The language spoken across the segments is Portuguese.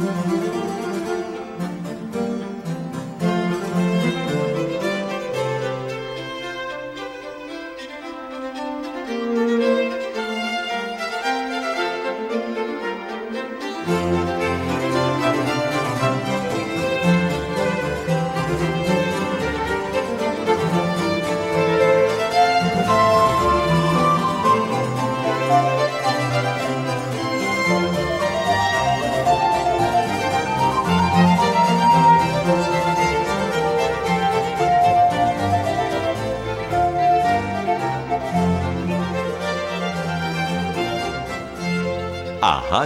Música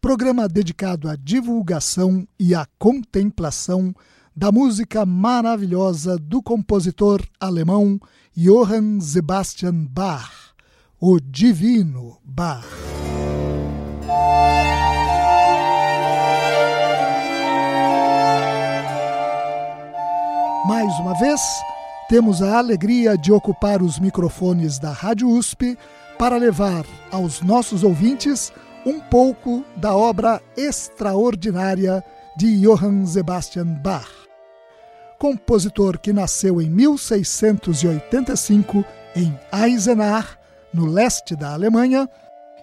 programa dedicado à divulgação e à contemplação da música maravilhosa do compositor alemão Johann Sebastian Bach, o Divino Bach. Mais uma vez, temos a alegria de ocupar os microfones da Rádio USP para levar aos nossos ouvintes um pouco da obra extraordinária de Johann Sebastian Bach. Compositor que nasceu em 1685 em Eisenach, no leste da Alemanha,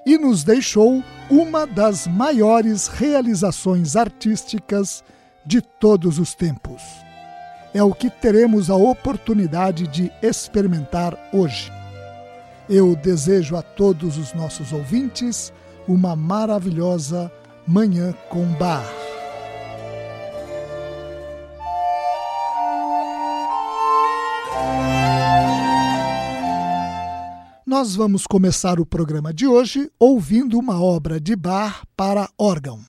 e nos deixou uma das maiores realizações artísticas de todos os tempos. É o que teremos a oportunidade de experimentar hoje. Eu desejo a todos os nossos ouvintes uma maravilhosa Manhã com Bar. Nós vamos começar o programa de hoje ouvindo uma obra de Bar para órgão.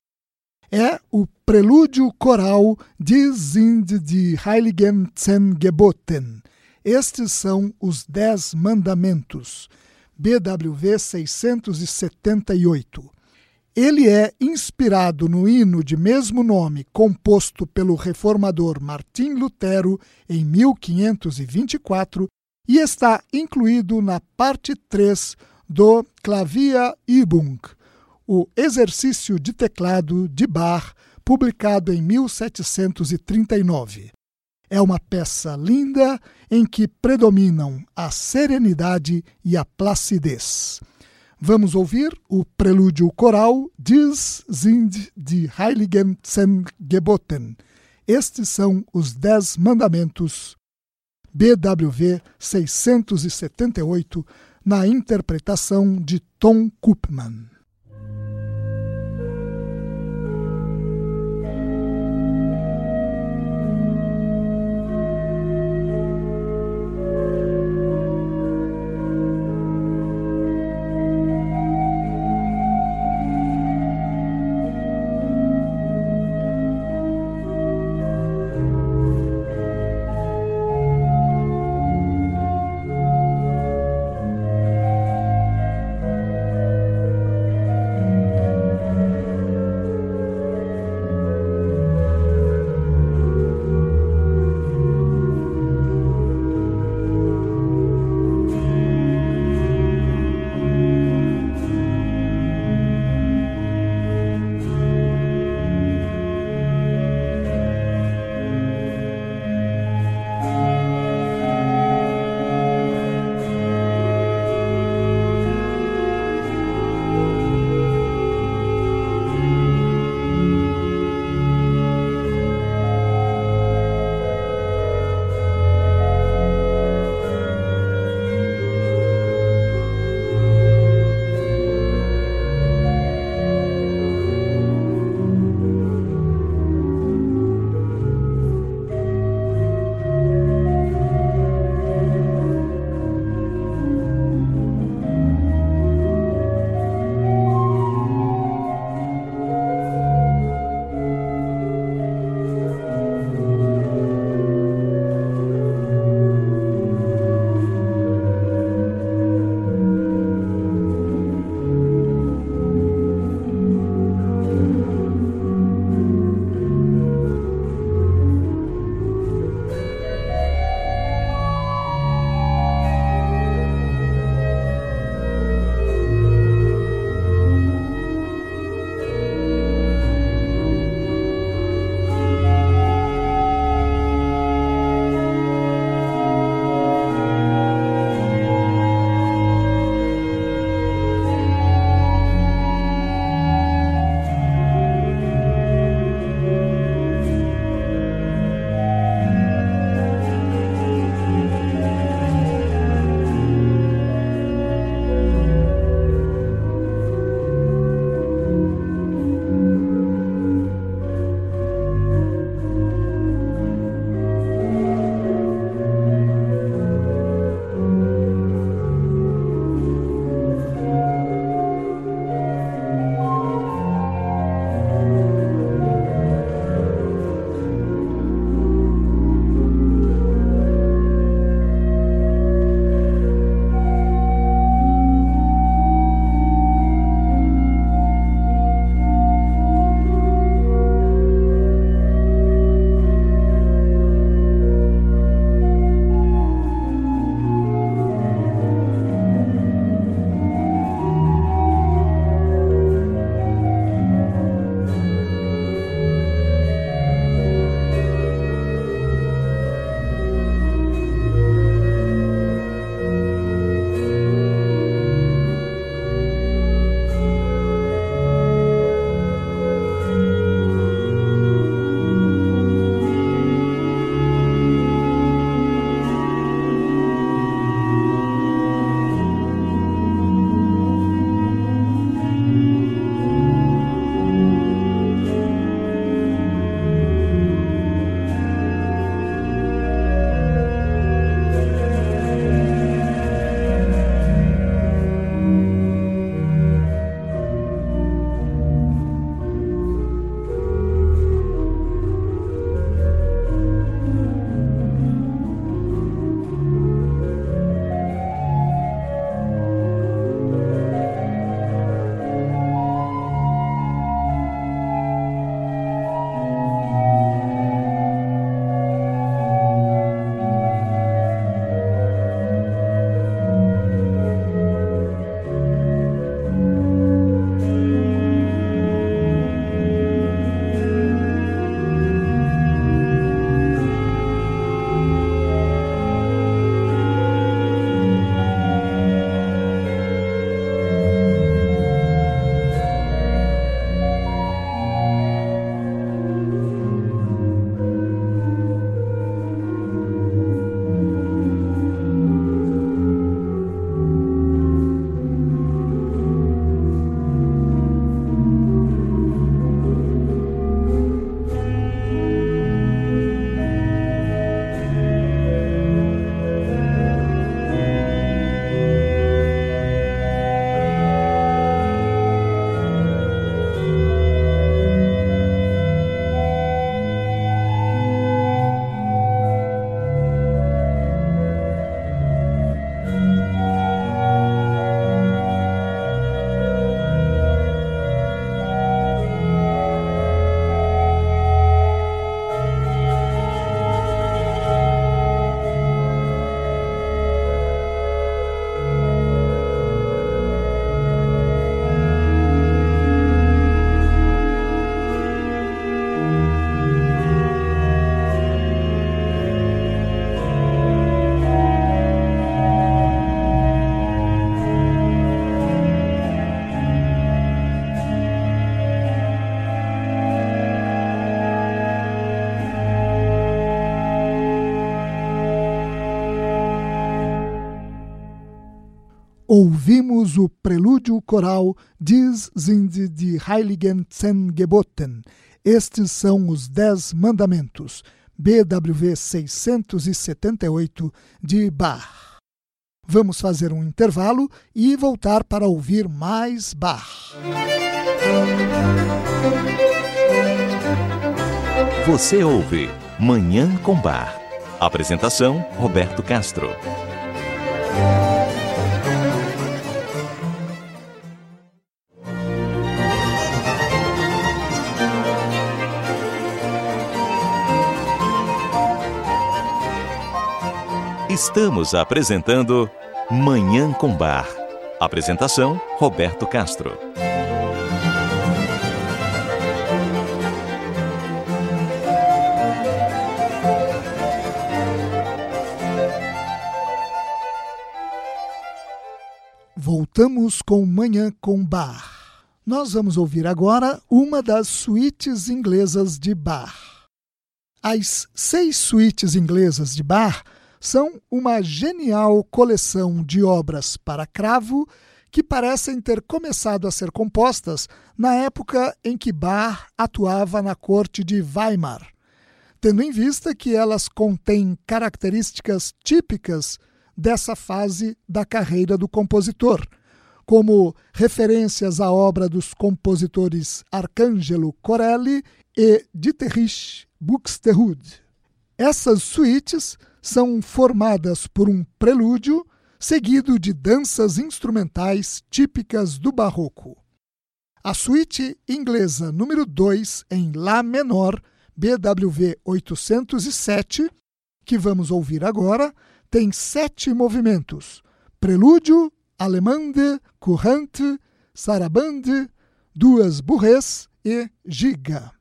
É o Prelúdio Coral de Sind die Heiligen Zehn Geboten. Estes são os Dez Mandamentos, BWV 678. Ele é inspirado no hino de mesmo nome, composto pelo reformador Martim Lutero em 1524, e está incluído na parte 3 do Clavia Übung, o exercício de teclado de Bach, publicado em 1739. É uma peça linda em que predominam a serenidade e a placidez. Vamos ouvir o prelúdio coral Dies sind die Heiligen Zehn Geboten. Estes são os Dez Mandamentos. BWV 678, na interpretação de Tom Koopman. Ouvimos o prelúdio coral Dies sind die Heiligen Zehn Geboten. Estes são os Dez Mandamentos, BWV 678 de Bach. Vamos fazer um intervalo e voltar para ouvir mais Bach. Você ouve Manhã com Bar. Apresentação: Roberto Castro. Estamos apresentando Manhã com Bar. Apresentação: Roberto Castro. Voltamos com Manhã com Bar. Nós vamos ouvir agora uma das suítes inglesas de Bar. As seis suítes inglesas de Bar são uma genial coleção de obras para cravo que parecem ter começado a ser compostas na época em que Bach atuava na corte de Weimar, tendo em vista que elas contêm características típicas dessa fase da carreira do compositor, como referências à obra dos compositores Arcangelo Corelli e Dieterich Buxtehude. Essas suítes são formadas por um prelúdio seguido de danças instrumentais típicas do barroco. A suíte inglesa número 2 em Lá menor, BWV 807, que vamos ouvir agora, tem sete movimentos: prelúdio, alemande, courante, sarabande, duas burrês e giga.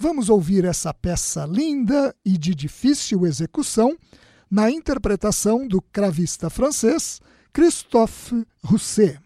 Vamos ouvir essa peça linda e de difícil execução na interpretação do cravista francês Christophe Rousset.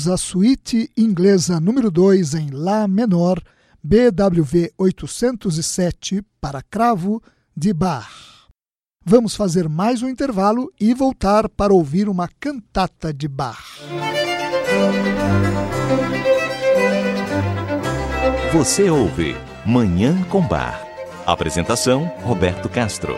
Ouvimos a suíte inglesa número 2 em Lá menor, BWV 807 para cravo de Bach. Vamos fazer mais um intervalo e voltar para ouvir uma cantata de Bach. Você ouve Manhã com Bar. Apresentação Roberto Castro.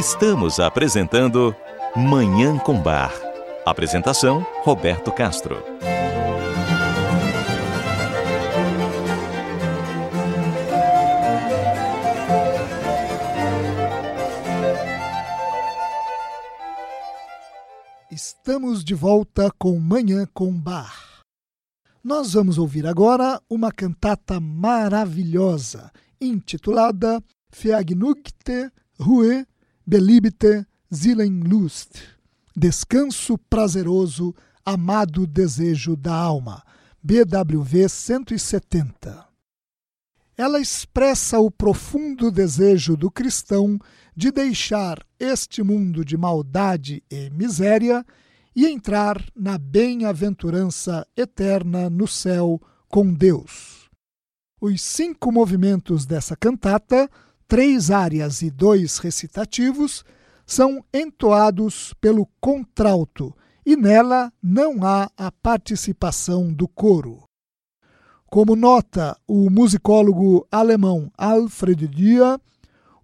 Estamos apresentando Manhã com Bar. Apresentação Roberto Castro. Estamos de volta com Manhã com Bar. Nós vamos ouvir agora uma cantata maravilhosa intitulada Feagnugte Rue Belibte Lust, Descanso prazeroso, amado desejo da alma, BWV 170. Ela expressa o profundo desejo do cristão de deixar este mundo de maldade e miséria e entrar na bem-aventurança eterna no céu com Deus. Os cinco movimentos dessa cantata três áreas e dois recitativos são entoados pelo contralto e nela não há a participação do coro. Como nota o musicólogo alemão Alfred Dia,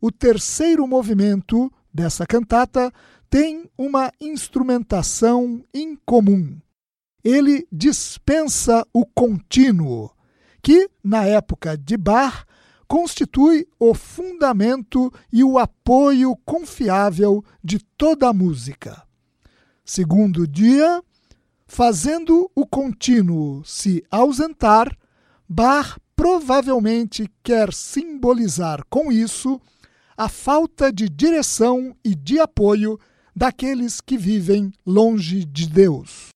o terceiro movimento dessa cantata tem uma instrumentação incomum. Ele dispensa o contínuo, que, na época de Bach, constitui o fundamento e o apoio confiável de toda a música. Segundo dia, fazendo o contínuo se ausentar, Bach provavelmente quer simbolizar com isso a falta de direção e de apoio daqueles que vivem longe de Deus.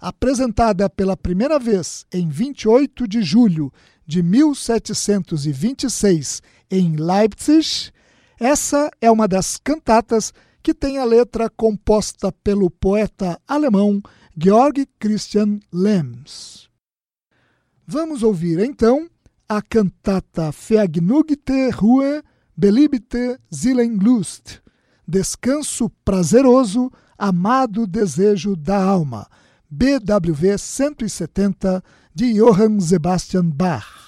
Apresentada pela primeira vez em 28 de julho de 1726 em Leipzig, essa é uma das cantatas que tem a letra composta pelo poeta alemão Georg Christian Lems. Vamos ouvir então a cantata Vergnügte Ruhe, Beliebte Seelenlust, Descanso prazeroso, amado desejo da alma, BWV 170 de Johann Sebastian Bach.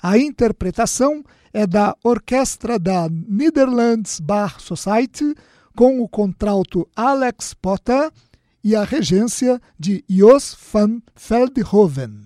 A interpretação é da Orquestra da Netherlands Bar Society, com o contralto Alex Potter e a regência de Jos van Veldhoven.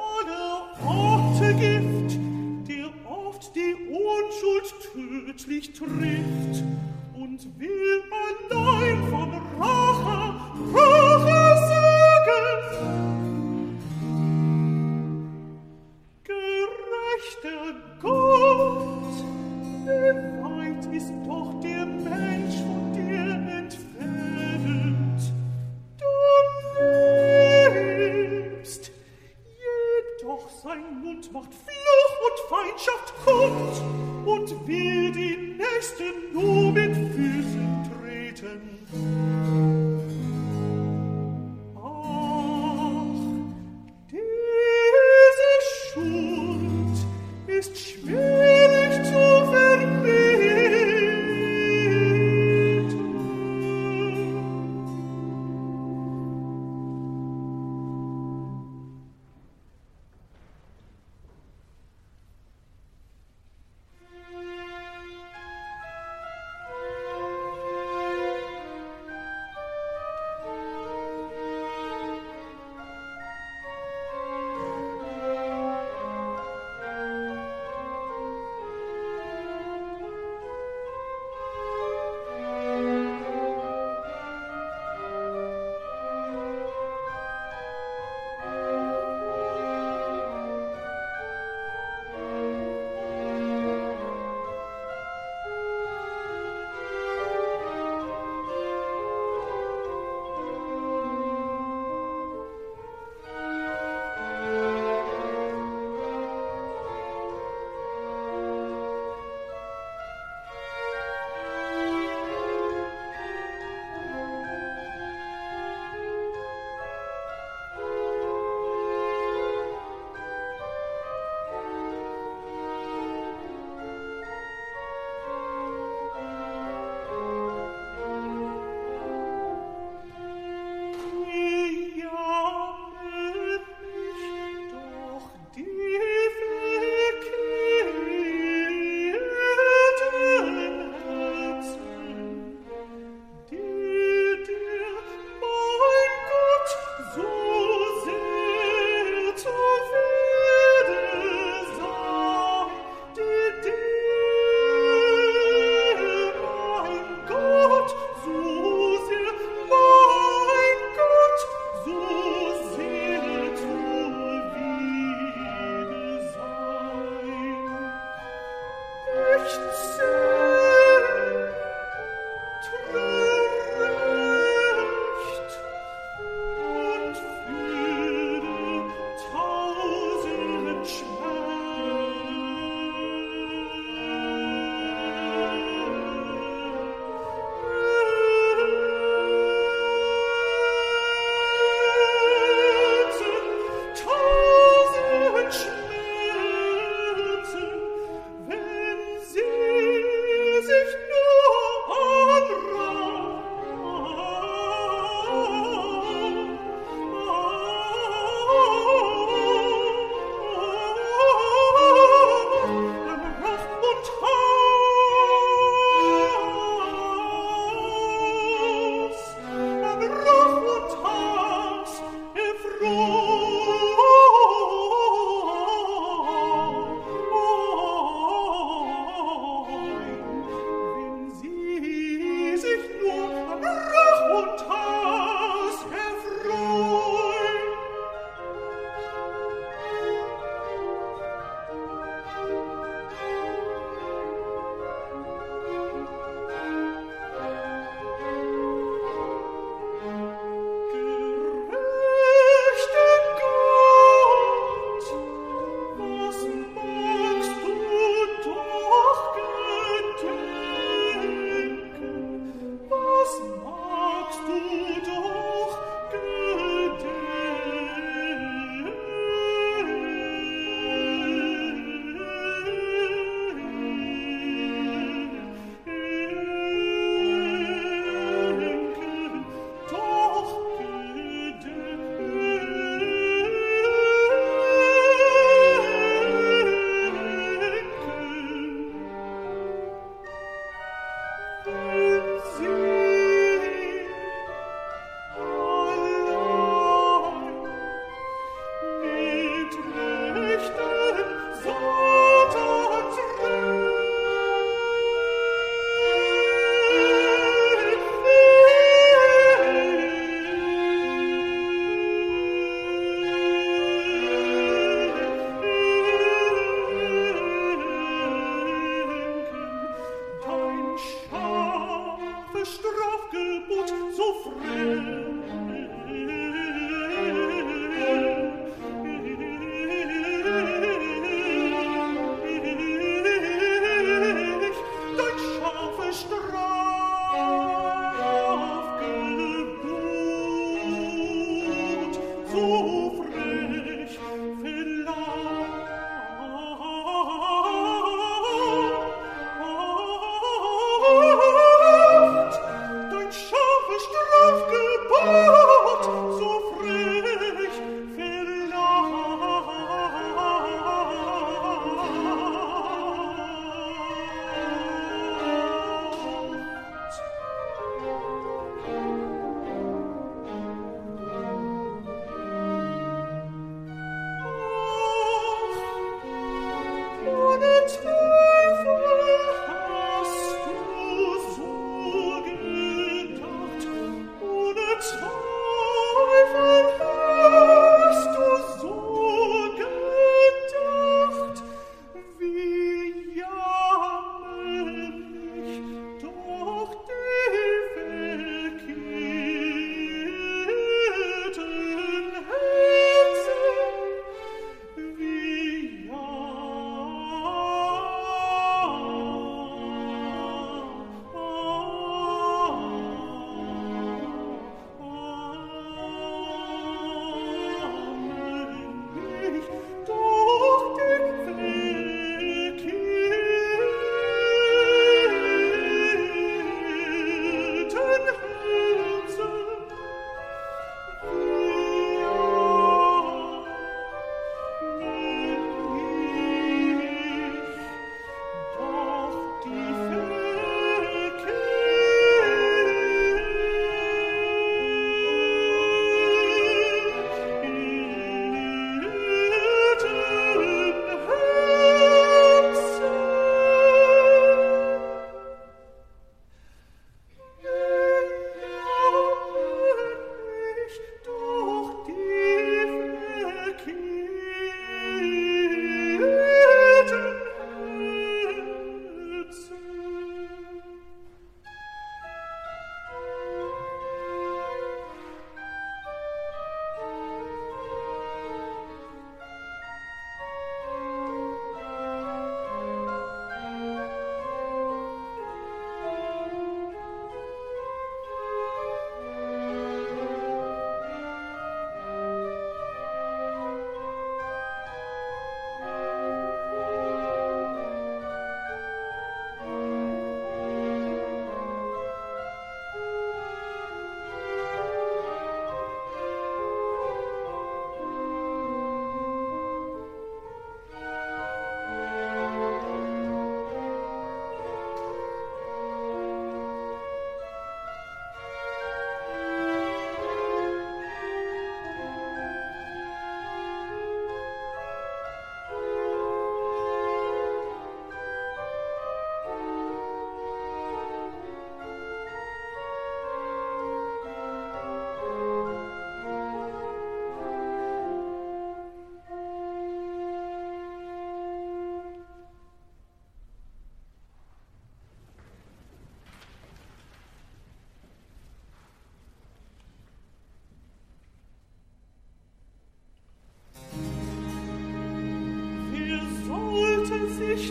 ohne Ortegift, der oft die Unschuld tödlich trifft und will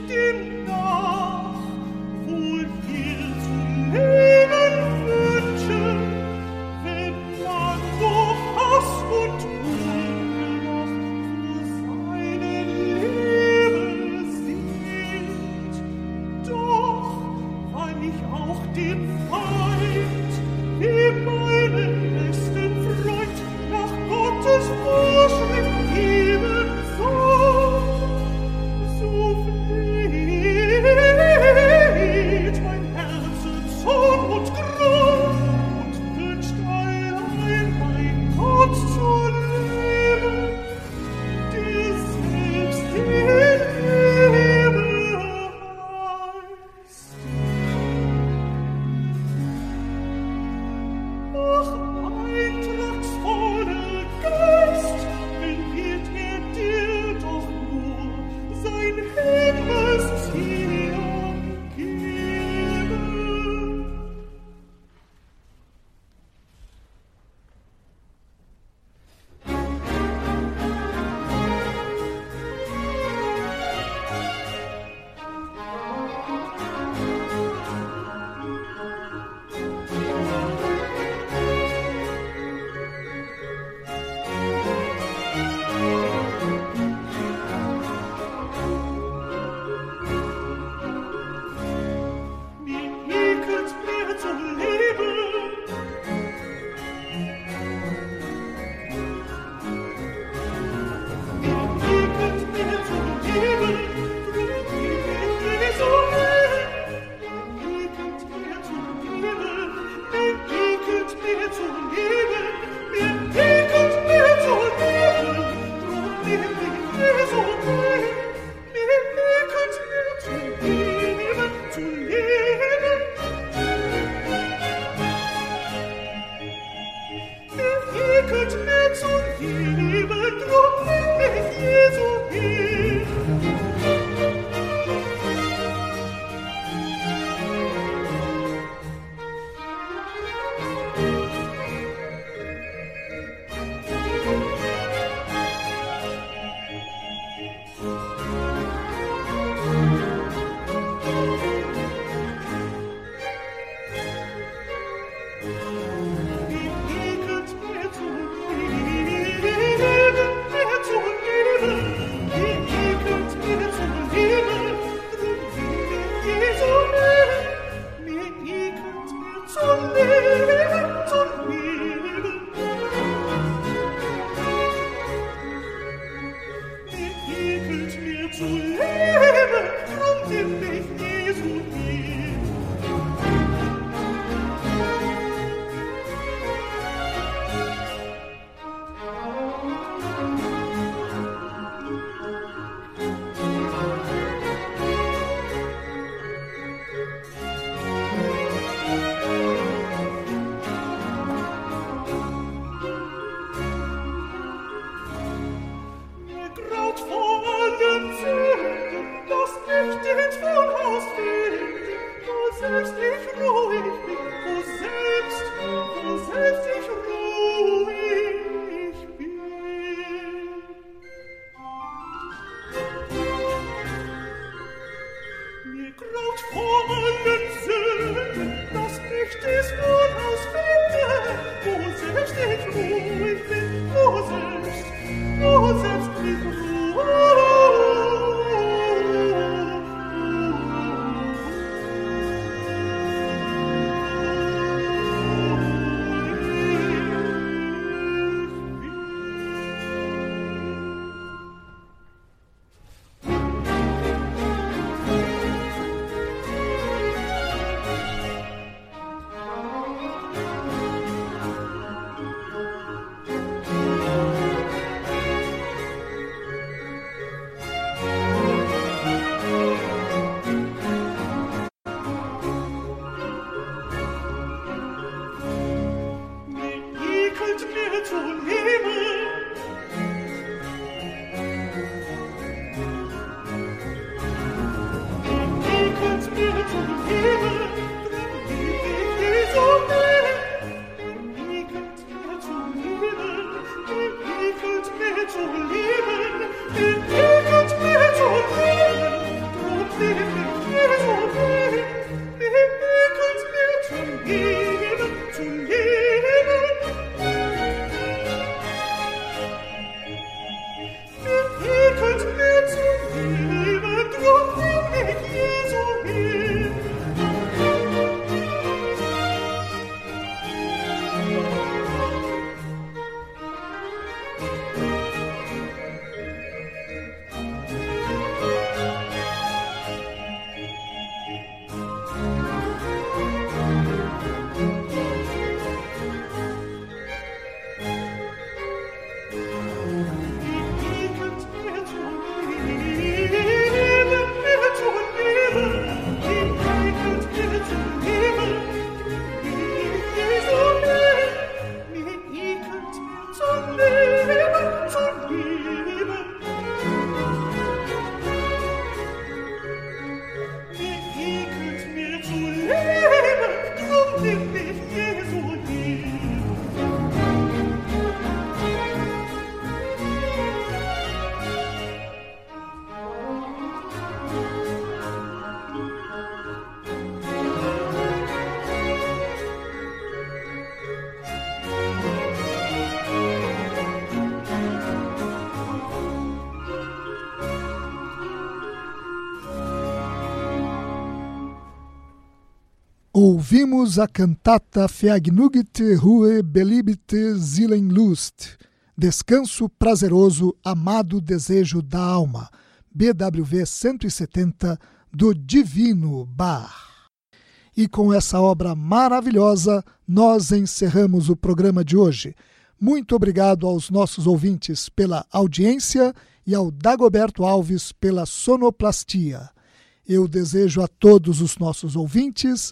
stimmt. Ouvimos a cantata Vergnügt Ruhe beliebt Seelenlust, Descanso Prazeroso, Amado Desejo da Alma, BWV 170, do Divino Bar. E com essa obra maravilhosa, nós encerramos o programa de hoje. Muito obrigado aos nossos ouvintes pela audiência e ao Dagoberto Alves pela sonoplastia. Eu desejo a todos os nossos ouvintes